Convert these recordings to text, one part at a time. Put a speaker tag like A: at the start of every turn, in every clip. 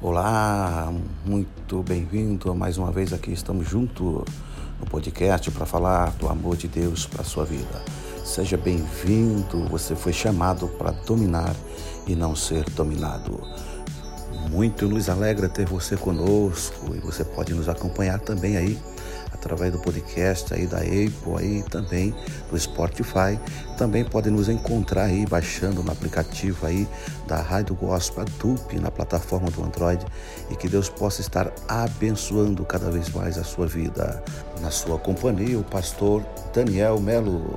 A: Olá, muito bem-vindo mais uma vez aqui. Estamos juntos no podcast para falar do amor de Deus para a sua vida. Seja bem-vindo. Você foi chamado para dominar e não ser dominado. Muito nos alegra ter você conosco e você pode nos acompanhar também aí através do podcast aí da Apple aí também do Spotify. Também podem nos encontrar aí baixando no aplicativo aí da Rádio Gospel Dup na plataforma do Android e que Deus possa estar abençoando cada vez mais a sua vida. Na sua companhia, o pastor Daniel Melo.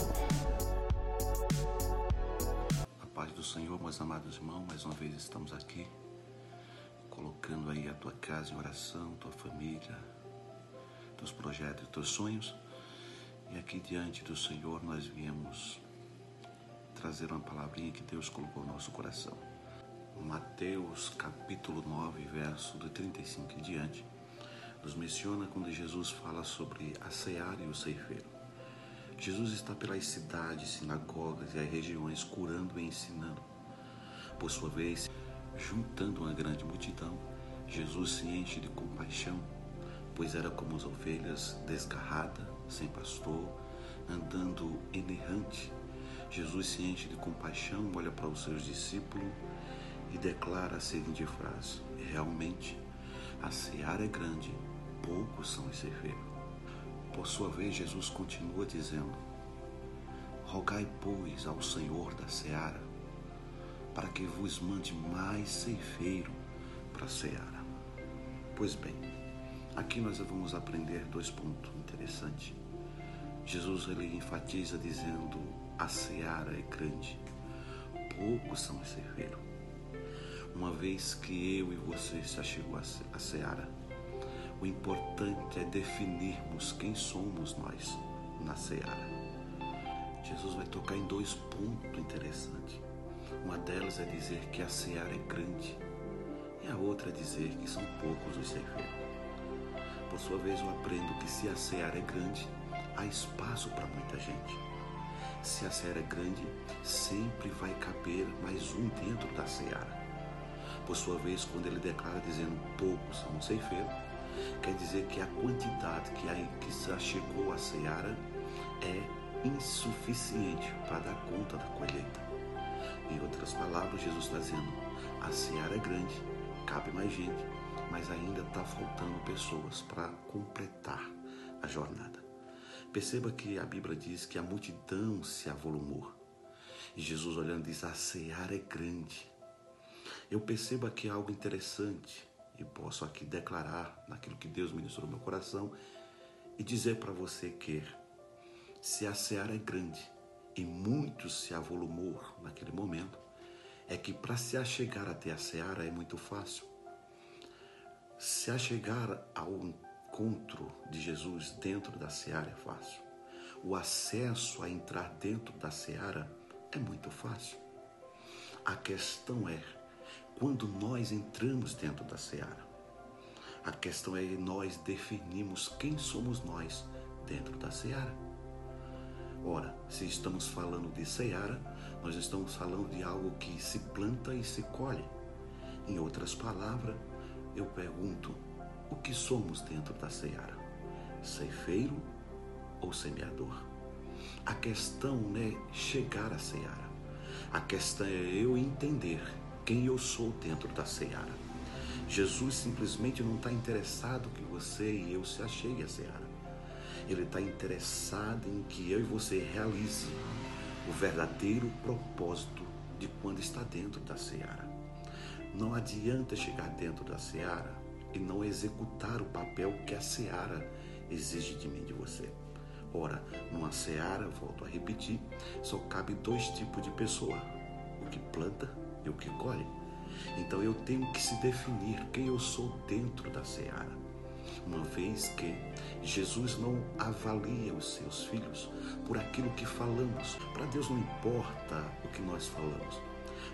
A: A paz do Senhor, meus amados irmãos, mais uma vez estamos aqui colocando aí a tua casa em oração, tua família, teus projetos, teus sonhos. E aqui diante do Senhor nós viemos trazer uma palavrinha que Deus colocou no nosso coração. Mateus capítulo 9, verso do 35 em diante, nos menciona quando Jesus fala sobre a seara e o ceifeiro. Jesus está pelas cidades, sinagogas e as regiões curando e ensinando. Por sua vez, juntando uma grande multidão, Jesus se enche de compaixão pois era como as ovelhas desgarrada, sem pastor, andando inerrante. Jesus se enche de compaixão, olha para os seus discípulos e declara a seguinte frase: Realmente, a seara é grande, poucos são os ceifeiros. Por sua vez, Jesus continua dizendo: Rogai, pois, ao Senhor da seara, para que vos mande mais ceifeiro para a seara. Pois bem, Aqui nós vamos aprender dois pontos interessantes. Jesus ele enfatiza dizendo: a seara é grande, poucos são os ceifeiros. Uma vez que eu e você já chegou a seara, o importante é definirmos quem somos nós na seara. Jesus vai tocar em dois pontos interessantes. Uma delas é dizer que a seara é grande e a outra é dizer que são poucos os ceifeiros. Por sua vez, eu aprendo que se a seara é grande, há espaço para muita gente. Se a seara é grande, sempre vai caber mais um dentro da seara. Por sua vez, quando ele declara dizendo poucos são um ceifeiro, quer dizer que a quantidade que, aí, que já chegou à seara é insuficiente para dar conta da colheita. Em outras palavras, Jesus está dizendo: a seara é grande, cabe mais gente, mas ainda está faltando pessoas para completar a jornada. Perceba que a Bíblia diz que a multidão se avolumou. E Jesus olhando diz: a seara é grande. Eu percebo aqui algo interessante e posso aqui declarar naquilo que Deus ministrou no meu coração e dizer para você que se a seara é grande e muitos se avolumou naquele momento, é que para se achegar até a seara é muito fácil. Se a chegar ao encontro de Jesus dentro da seara é fácil. O acesso a entrar dentro da seara é muito fácil. A questão é quando nós entramos dentro da seara. A questão é nós definimos quem somos nós dentro da seara. Ora, se estamos falando de seara, nós estamos falando de algo que se planta e se colhe. Em outras palavras, eu pergunto: o que somos dentro da seara? Ceifeiro ou semeador? A questão não é chegar à seara. A questão é eu entender quem eu sou dentro da seara. Jesus simplesmente não está interessado que você e eu se achegue à seara. Ele está interessado em que eu e você realize o verdadeiro propósito de quando está dentro da seara. Não adianta chegar dentro da seara e não executar o papel que a seara exige de mim, de você. Ora, numa seara, volto a repetir, só cabe dois tipos de pessoa: o que planta e o que colhe. Então eu tenho que se definir quem eu sou dentro da seara. Uma vez que Jesus não avalia os seus filhos por aquilo que falamos. Para Deus não importa o que nós falamos.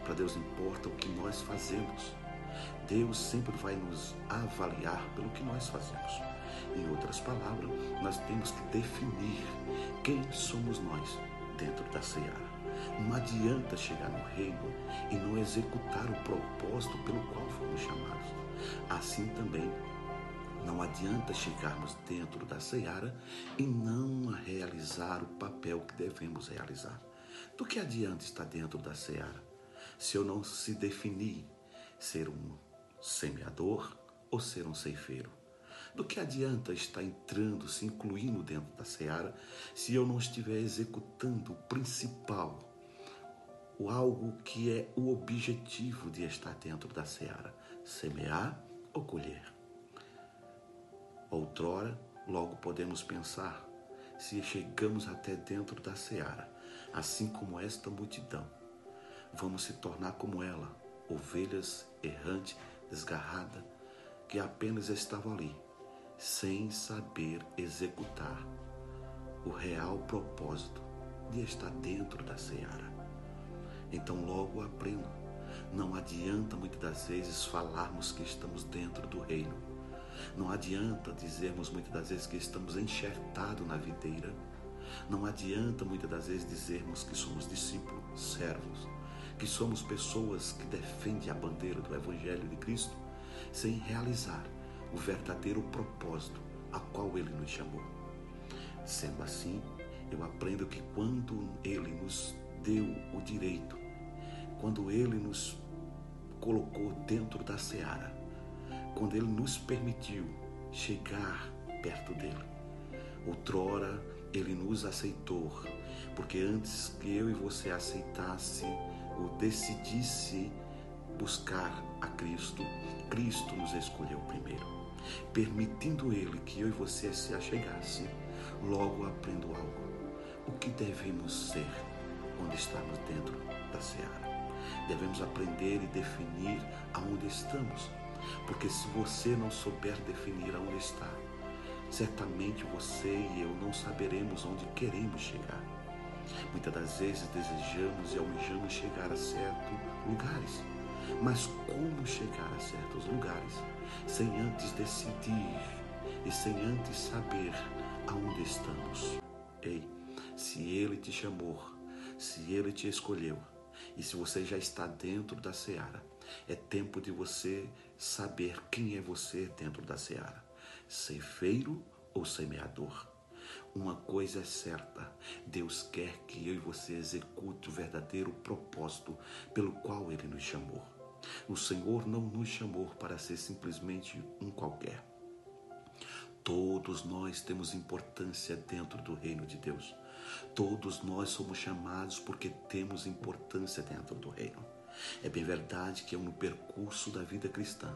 A: Para Deus importa o que nós fazemos. Deus sempre vai nos avaliar pelo que nós fazemos. Em outras palavras, nós temos que definir quem somos nós dentro da seara. Não adianta chegar no reino e não executar o propósito pelo qual fomos chamados. Assim também não adianta chegarmos dentro da seara e não realizar o papel que devemos realizar. Do que adianta estar dentro da seara se eu não se definir ser um semeador ou ser um ceifeiro? Do que adianta estar entrando, se incluindo dentro da seara, se eu não estiver executando o principal, o algo que é o objetivo de estar dentro da seara: semear ou colher? Outrora, logo podemos pensar, se chegamos até dentro da seara, assim como esta multidão, vamos se tornar como ela, ovelhas errante, desgarrada, que apenas estavam ali sem saber executar o real propósito de estar dentro da seara. Então logo aprendo. Não adianta muitas das vezes falarmos que estamos dentro do reino. Não adianta dizermos muitas das vezes que estamos enxertados na videira. Não adianta muitas das vezes dizermos que somos discípulos, servos, que somos pessoas que defendem a bandeira do Evangelho de Cristo, sem realizar o verdadeiro propósito a qual Ele nos chamou. Sendo assim, eu aprendo que quando Ele nos deu o direito, quando Ele nos colocou dentro da seara, quando Ele nos permitiu chegar perto dele, outrora Ele nos aceitou, porque antes que eu e você aceitasse ou decidisse buscar a Cristo, Cristo nos escolheu primeiro permitindo Ele que eu e você se achegasse, logo aprendo algo. O que devemos ser quando estamos dentro da seara? Devemos aprender e definir aonde estamos, porque se você não souber definir aonde está, certamente você e eu não saberemos onde queremos chegar. Muitas das vezes desejamos e almejamos chegar a certos lugares, mas como chegar a certos lugares sem antes decidir e sem antes saber aonde estamos? Ei, se Ele te chamou, se Ele te escolheu e se você já está dentro da seara, é tempo de você saber quem é você dentro da seara: ceifeiro ou semeador. Uma coisa é certa: Deus quer que eu e você execute o verdadeiro propósito pelo qual Ele nos chamou. O Senhor não nos chamou para ser simplesmente um qualquer. Todos nós temos importância dentro do reino de Deus. Todos nós somos chamados porque temos importância dentro do reino. É bem verdade que é no percurso da vida cristã.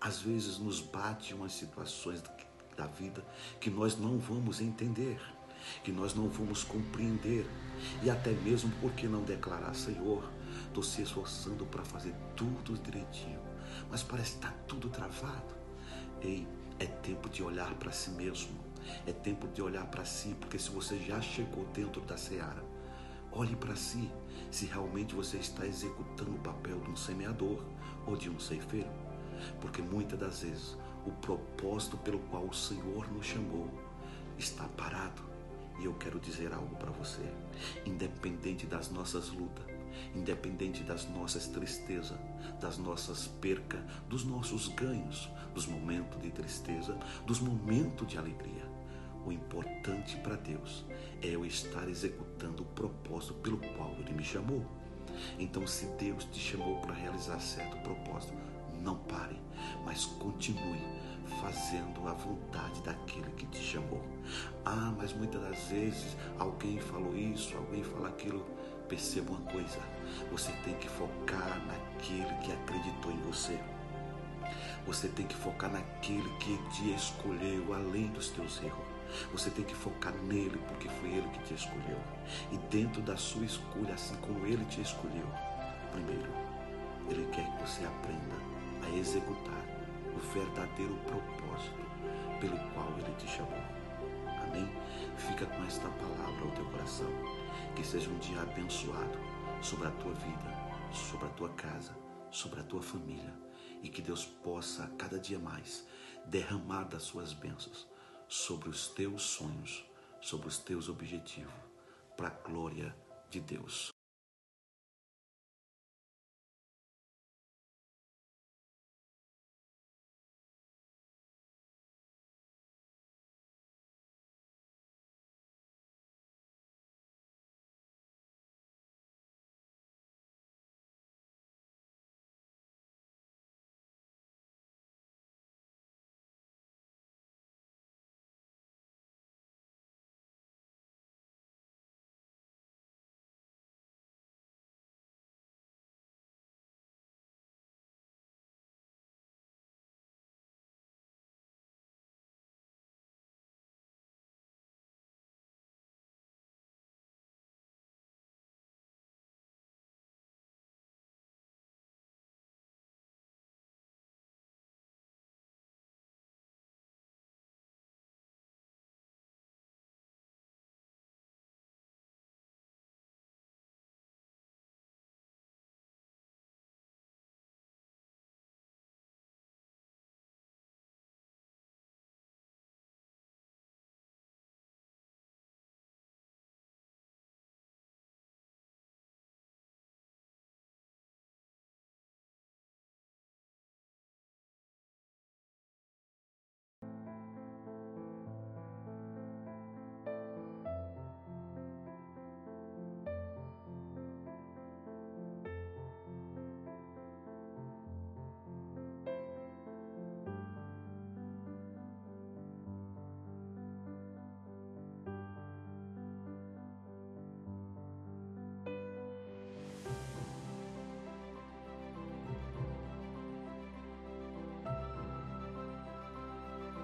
A: Às vezes nos bate umas situações da vida que nós não vamos entender, que nós não vamos compreender, e até mesmo porque não declarar, Senhor, Estou se esforçando para fazer tudo direitinho, mas parece que está tudo travado. Ei, é tempo de olhar para si mesmo. É tempo de olhar para si, porque se você já chegou dentro da seara, olhe para si se realmente você está executando o papel de um semeador ou de um ceifeiro. Porque muitas das vezes o propósito pelo qual o Senhor nos chamou está parado. E eu quero dizer algo para você: independente das nossas lutas, independente das nossas tristezas, das nossas percas, dos nossos ganhos, dos momentos de tristeza, dos momentos de alegria. O importante para Deus é eu estar executando o propósito pelo qual Ele me chamou. Então, se Deus te chamou para realizar certo propósito, não pare, mas continue fazendo a vontade daquele que te chamou. Ah, mas muitas das vezes alguém falou isso, alguém falou aquilo perceba uma coisa: você tem que focar naquele que acreditou em você. Você tem que focar naquele que te escolheu além dos teus erros. Você tem que focar nele, porque foi ele que te escolheu. E dentro da sua escolha, assim como ele te escolheu, primeiro, ele quer que você aprenda a executar o verdadeiro propósito pelo qual ele te chamou. Amém? Fica com esta palavra ao teu coração. Que seja um dia abençoado sobre a tua vida, sobre a tua casa, sobre a tua família. E que Deus possa, cada dia mais, derramar das suas bênçãos sobre os teus sonhos, sobre os teus objetivos, para a glória de Deus.